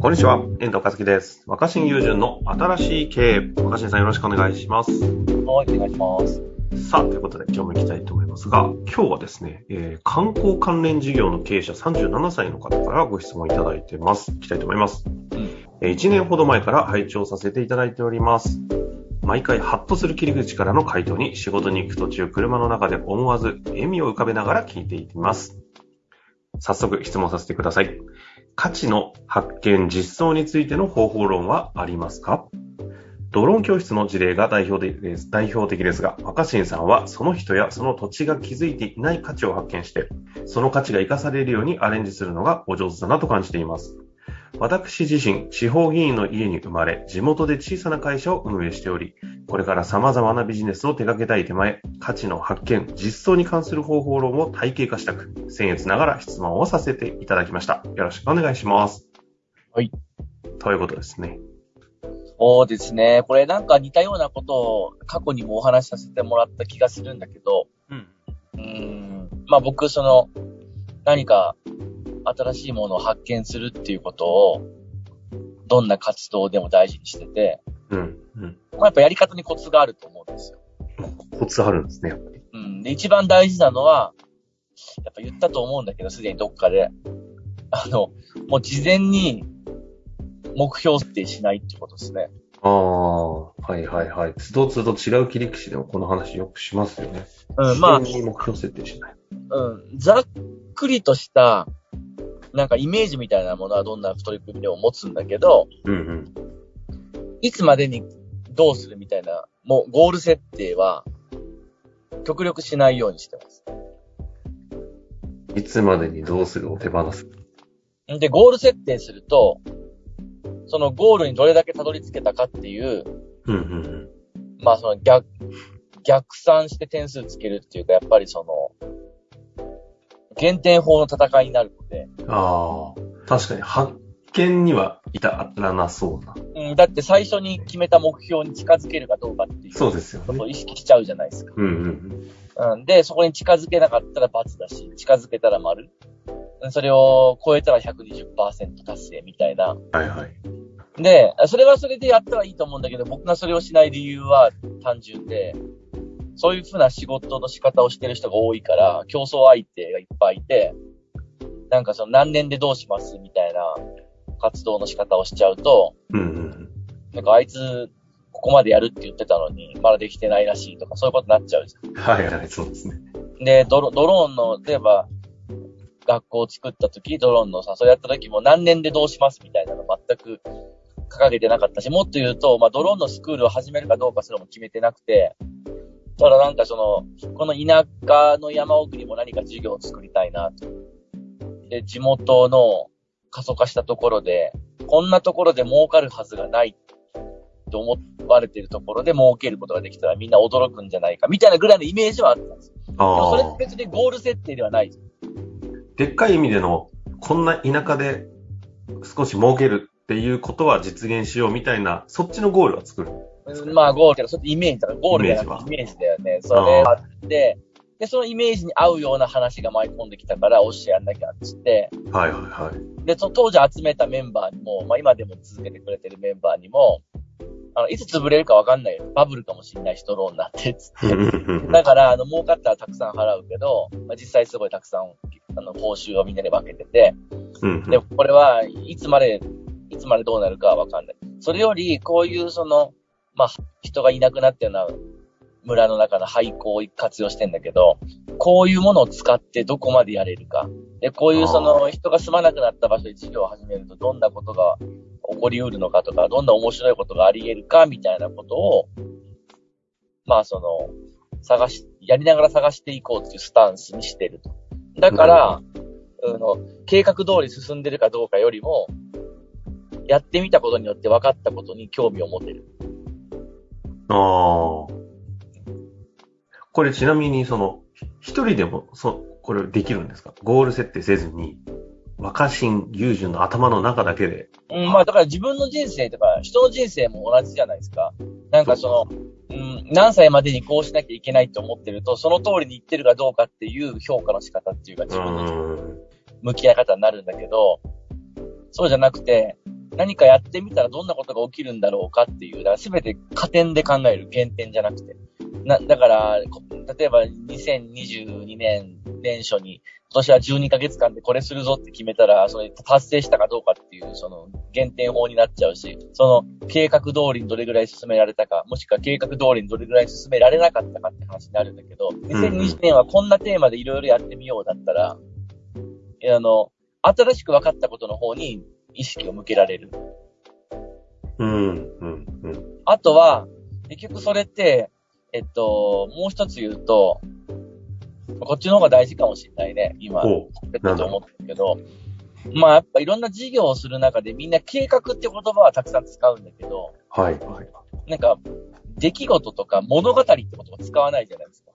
こんにちは、遠藤和樹です。若新友人の新しい経営。若新さんよろしくお願いします。はい、お願いします。さあ、ということで今日も行きたいと思いますが、今日はですね、えー観光関連事業の経営者37歳の方からご質問いただいてます。行きたいと思います。えー1年ほど前から拝聴させていただいております。毎回ハッとする切り口からの回答に仕事に行く途中車の中で思わず笑みを浮かべながら聞いていきます。早速質問させてください。価値の発見実装についての方法論はありますか？ドローン教室の事例が代表的です代表的ですが、若新さんはその人やその土地が築いていない価値を発見して、その価値が生かされるようにアレンジするのがお上手だなと感じています。私自身、地方議員の家に生まれ、地元で小さな会社を運営しており、これから様々なビジネスを手掛けたい手前、価値の発見、実装に関する方法論を体系化したく、僭越ながら質問をさせていただきました。よろしくお願いします。はい。ということですね。そうですね。これなんか似たようなことを過去にもお話しさせてもらった気がするんだけど、うん。うーん。まあ僕、その、何か新しいものを発見するっていうことを、どんな活動でも大事にしてて、うん。うん。まあやっぱやり方にコツがあると思うんですよ。コツあるんですね、やっぱり。うん。で、一番大事なのは、やっぱ言ったと思うんだけど、すでにどっかで。あの、もう事前に目標設定しないってことですね。ああ、はいはいはい。つどつど違う切り口でもこの話よくしますよね。うん、まあ、目標設定しない。うん、ざっくりとした、なんかイメージみたいなものはどんな取り組みでも持つんだけど、うんうん。いつまでにどうするみたいな、もうゴール設定は、極力しないようにしてます。いつまでにどうするを手放す？で、ゴール設定すると、そのゴールにどれだけたどり着けたかっていう、うんうんまあその逆、逆算して点数つけるっていうか、やっぱりその、減点法の戦いになるので、うん。ああ、確かに発見には至らなそうな。うん、だって最初に決めた目標に近づけるかどうかっていうそうですよことをね。意識しちゃうじゃないですか。うんうんうん。で、そこに近づけなかったら×だし、近づけたら丸。うんそれを超えたら120%達成みたいな。うん。はいはい。で、それはそれでやったらいいと思うんだけど、僕がそれをしない理由は単純で、そういうふうな仕事の仕方をしてる人が多いから、競争相手がいっぱいいて、なんかその何年でどうしますみたいな活動の仕方をしちゃうと、うんうんなんかあいつ、ここまでやるって言ってたのに、まだできてないらしいとか、そういうことになっちゃうじゃんうん。はいはい、そうですね。で、ドロドローンの、例えば、学校を作った時、ドローンのさ、それやった時も何年でどうしますみたいなの全く掲げてなかったし、もっと言うと、まあ、ドローンのスクールを始めるかどうかすらも決めてなくて、ただなんかその、この田舎の山奥にも何か授業を作りたいなと。で、地元の過疎化したところで、こんなところで儲かるはずがないと思われているところで儲けることができたらみんな驚くんじゃないか、みたいなぐらいのイメージはあったんですよ。でもあそれあ。別にゴール設定ではない。でっかい意味での、こんな田舎で少し儲けるっていうことは実現しようみたいな、そっちのゴールは作る。まあゴールけど、それってイメージだから、ゴールじゃなくてイメージだよね。それがあって、で、そのイメージに合うような話が舞い込んできたから、おっしゃやんなきゃっつって、はいはいはい。で、その当時集めたメンバーにも、まあ今でも続けてくれてるメンバーにも、あの、いつ潰れるかわかんないよ。バブルかもしんないし、ドローンなんて、つって。だから、あの、儲かったらたくさん払うけど、まあ、実際すごいたくさん、あの、報酬をみんなで分けてて、で、これはいつまで、いつまでどうなるかはわかんない。それより、こういうその、まあ、人がいなくなってるような村の中の廃校を活用してんだけど、こういうものを使ってどこまでやれるか。で、こういうそあの人が住まなくなった場所で事業を始めるとどんなことが起こり得るのかとか、どんな面白いことがあり得るかみたいなことを、まあその、探し、やりながら探していこうっていうスタンスにしてると。だから、あの、計画通り進んでるかどうかよりも、やってみたことによって分かったことに興味を持てる。ああ。これちなみに、その、一人でも、そ、これできるんですか？ゴール設定せずに、若新友人の頭の中だけで。うん、まあだから自分の人生とか、人の人生も同じじゃないですか。なんかその、うん、何歳までにこうしなきゃいけないと思ってると、その通りに言ってるかどうかっていう評価の仕方っていうか、う自分のん。向き合い方になるんだけど、そうじゃなくて、何かやってみたらどんなことが起きるんだろうかっていう、だから全て加点で考える原点じゃなくて。な、だから、例えば2022年年初に、今年は12ヶ月間でこれするぞって決めたら、それ達成したかどうかっていう、その、減点法になっちゃうし、その、計画通りにどれぐらい進められたか、もしくは計画通りにどれぐらい進められなかったかって話になるんだけど、2020年はこんなテーマでいろいろやってみようだったら、あの、新しく分かったことの方に意識を向けられる。うん、うん、うん。あとは、結局それって、えっと、もう一つ言うと、こっちの方が大事かもしれないね、今、って思ってるけど、まあやっぱいろんな事業をする中でみんな計画って言葉はたくさん使うんだけど、はい、はい。なんか、出来事とか物語って言葉使わないじゃないですか。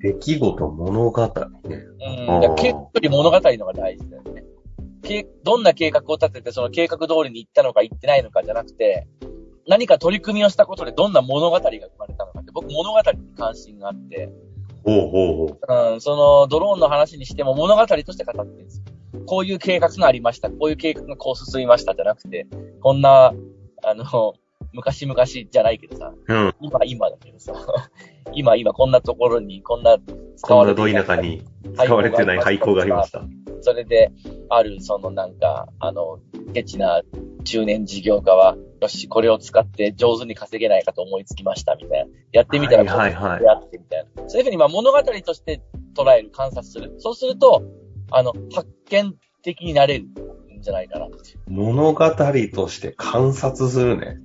出来事、物語ね。うん。結構物語のが大事だよね。どんな計画を立ててその計画通りに行ったのか行ってないのかじゃなくて、何か取り組みをしたことでどんな物語が生まれたのかって、僕物語に関心があって、ほうほうほう。うん、そのドローンの話にしても物語として語ってるんですよ。こういう計画がありました。こういう計画がこう進みましたじゃなくて、こんな、あの、昔々じゃないけどさ、うん、今今だけどさ、今今こんなところにこんな使われてない。こんなど田舎に使われてない廃校がありました。それで、ある、そのなんか、あの、ケチな中年事業家は、よし、これを使って上手に稼げないかと思いつきました、みたいな。やってみたら、はいはい、やってみたいな。そういうふうに、まあ、物語として捉える、観察する。そうすると、あの、発見的になれるんじゃないかな。物語として観察するね。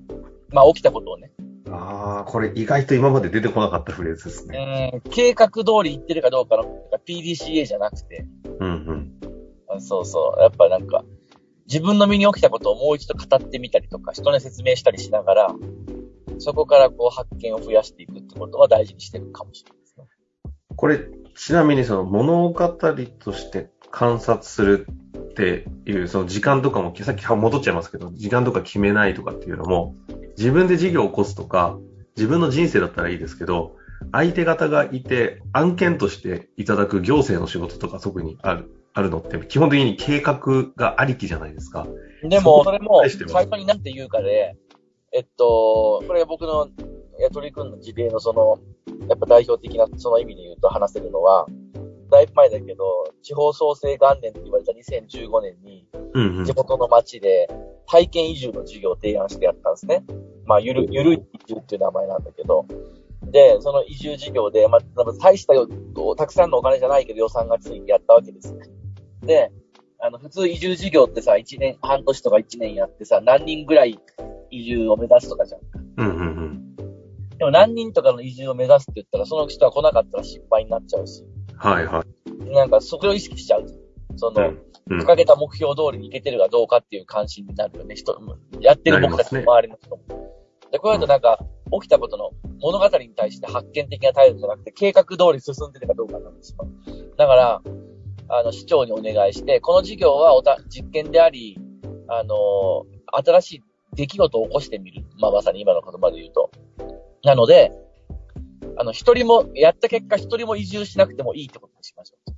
まあ、起きたことをね。ああ、これ意外と今まで出てこなかったフレーズですね。うん、計画通り言ってるかどうかの PDCA じゃなくて。うんうん。そうそう。やっぱなんか、自分の身に起きたことをもう一度語ってみたりとか、人に説明したりしながら、そこからこう発見を増やしていくってことは大事にしてるかもしれないですね。これ、ちなみにその物語として観察するっていう、その時間とかも、さっき戻っちゃいますけど、時間とか決めないとかっていうのも、自分で事業を起こすとか、自分の人生だったらいいですけど、相手方がいて、案件としていただく行政の仕事とか特にある、あるのって、基本的に計画がありきじゃないですか。でも、それも、最初に何て言うかで、えっと、これ僕の取り組んだ事例のその、やっぱ代表的なその意味で言うと話せるのは、だいぶ前だけど、地方創生元年と言われた2015年に、地元の町で体験移住の事業を提案してやったんですね。まあ、ゆる、ゆるい移住っていう名前なんだけど、で、その移住事業で、まあ、大したよ、たくさんのお金じゃないけど予算がついてやったわけですね。で、あの、普通移住事業ってさ、1年、半年とか1年やってさ、何人ぐらい移住を目指すとかじゃん。うんうんうん。でも何人とかの移住を目指すって言ったら、その人は来なかったら失敗になっちゃうし。はいはい。なんか、そこを意識しちゃう。その、うん、掲げた目標通りにいけてるかどうかっていう関心になるよね、人、やってる僕たちの周りの人も。ね、で、こういうとなんか、起きたことの物語に対して発見的な態度じゃなくて、計画通り進んでるかどうかなんですよ。だから、あの、市長にお願いして、この事業はおた実験であり、あの、新しい出来事を起こしてみる。まあ、まさに今の言葉で言うと。なので、あの、一人も、やった結果一人も移住しなくてもいいってことにしましょう。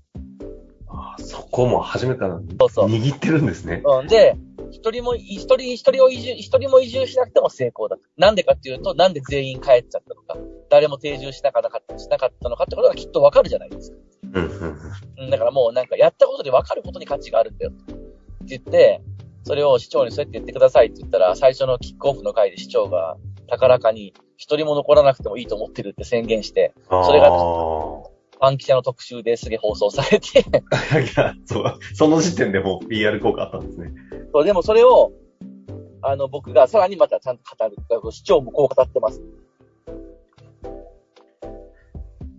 ああ、そこも初めからそうそう握ってるんですね。うん。で、一人も、一人、一人を移住、一人も移住しなくても成功だ。なんでかっていうと、なんで全員帰っちゃったのか、誰も定住しなかった、しなかったのかってことがきっとわかるじゃないですか。うん。だからもうなんかやったことで分かることに価値があるんだよ。って言って、それを市長にそうやって言ってくださいって言ったら、最初のキックオフの会で市長が高らかに一人も残らなくてもいいと思ってるって宣言して、それが、パン記者の特集ですげえ放送されてそう、その時点でもう PR 効果あったんですね。そう、でもそれを、あの、僕がさらにまたちゃんと語る。市長もこう語ってます。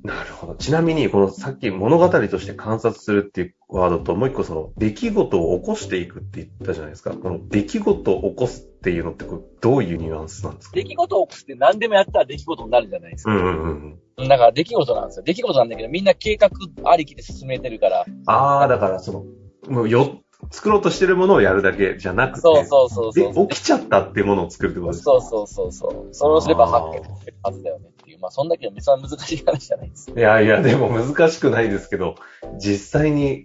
なるほど。ちなみに、このさっき物語として観察するっていうワードと、もう一個その出来事を起こしていくって言ったじゃないですか。この出来事を起こすっていうのってこどういうニュアンスなんですか？出来事を起こすって何でもやったら出来事になるじゃないですか。うんうんうん。だから出来事なんですよ。出来事なんだけど、みんな計画ありきで進めてるから。ああ、だからその、もうよ、作ろうとしてるものをやるだけじゃなくて、そうそうそうそう起きちゃったっていうものを作るってことですか？そうそうそうそう。それをすれば発見できるはずだよねっていう。まあ、そんだけ別は難しい話じゃないです。いやいや、でも難しくないですけど、実際に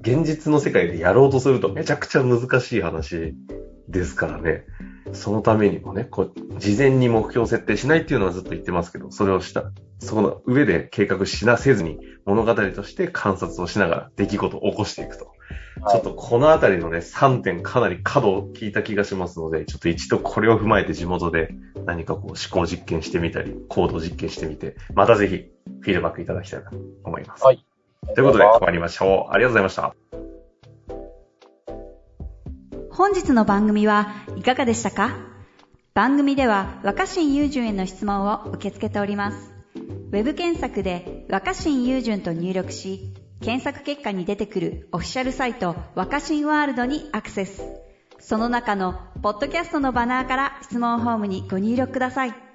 現実の世界でやろうとするとめちゃくちゃ難しい話ですからね。そのためにもね、こう、事前に目標設定しないっていうのはずっと言ってますけど、それをした、そこの上で計画しなせずに、物語として観察をしながら出来事を起こしていくと。はい、ちょっとこのあたりのね、3点かなり角を聞いた気がしますので、ちょっと一度これを踏まえて地元で何かこう思考実験してみたり、行動実験してみて、またぜひフィードバックいただきたいなと思います。はい。ということで、終わりましょう。ありがとうございました。本日の番組はいかがでしたか？番組では若新雄純への質問を受け付けております。ウェブ検索で若新雄純と入力し、検索結果に出てくるオフィシャルサイト若新ワールドにアクセス。その中のポッドキャストのバナーから質問フォームにご入力ください。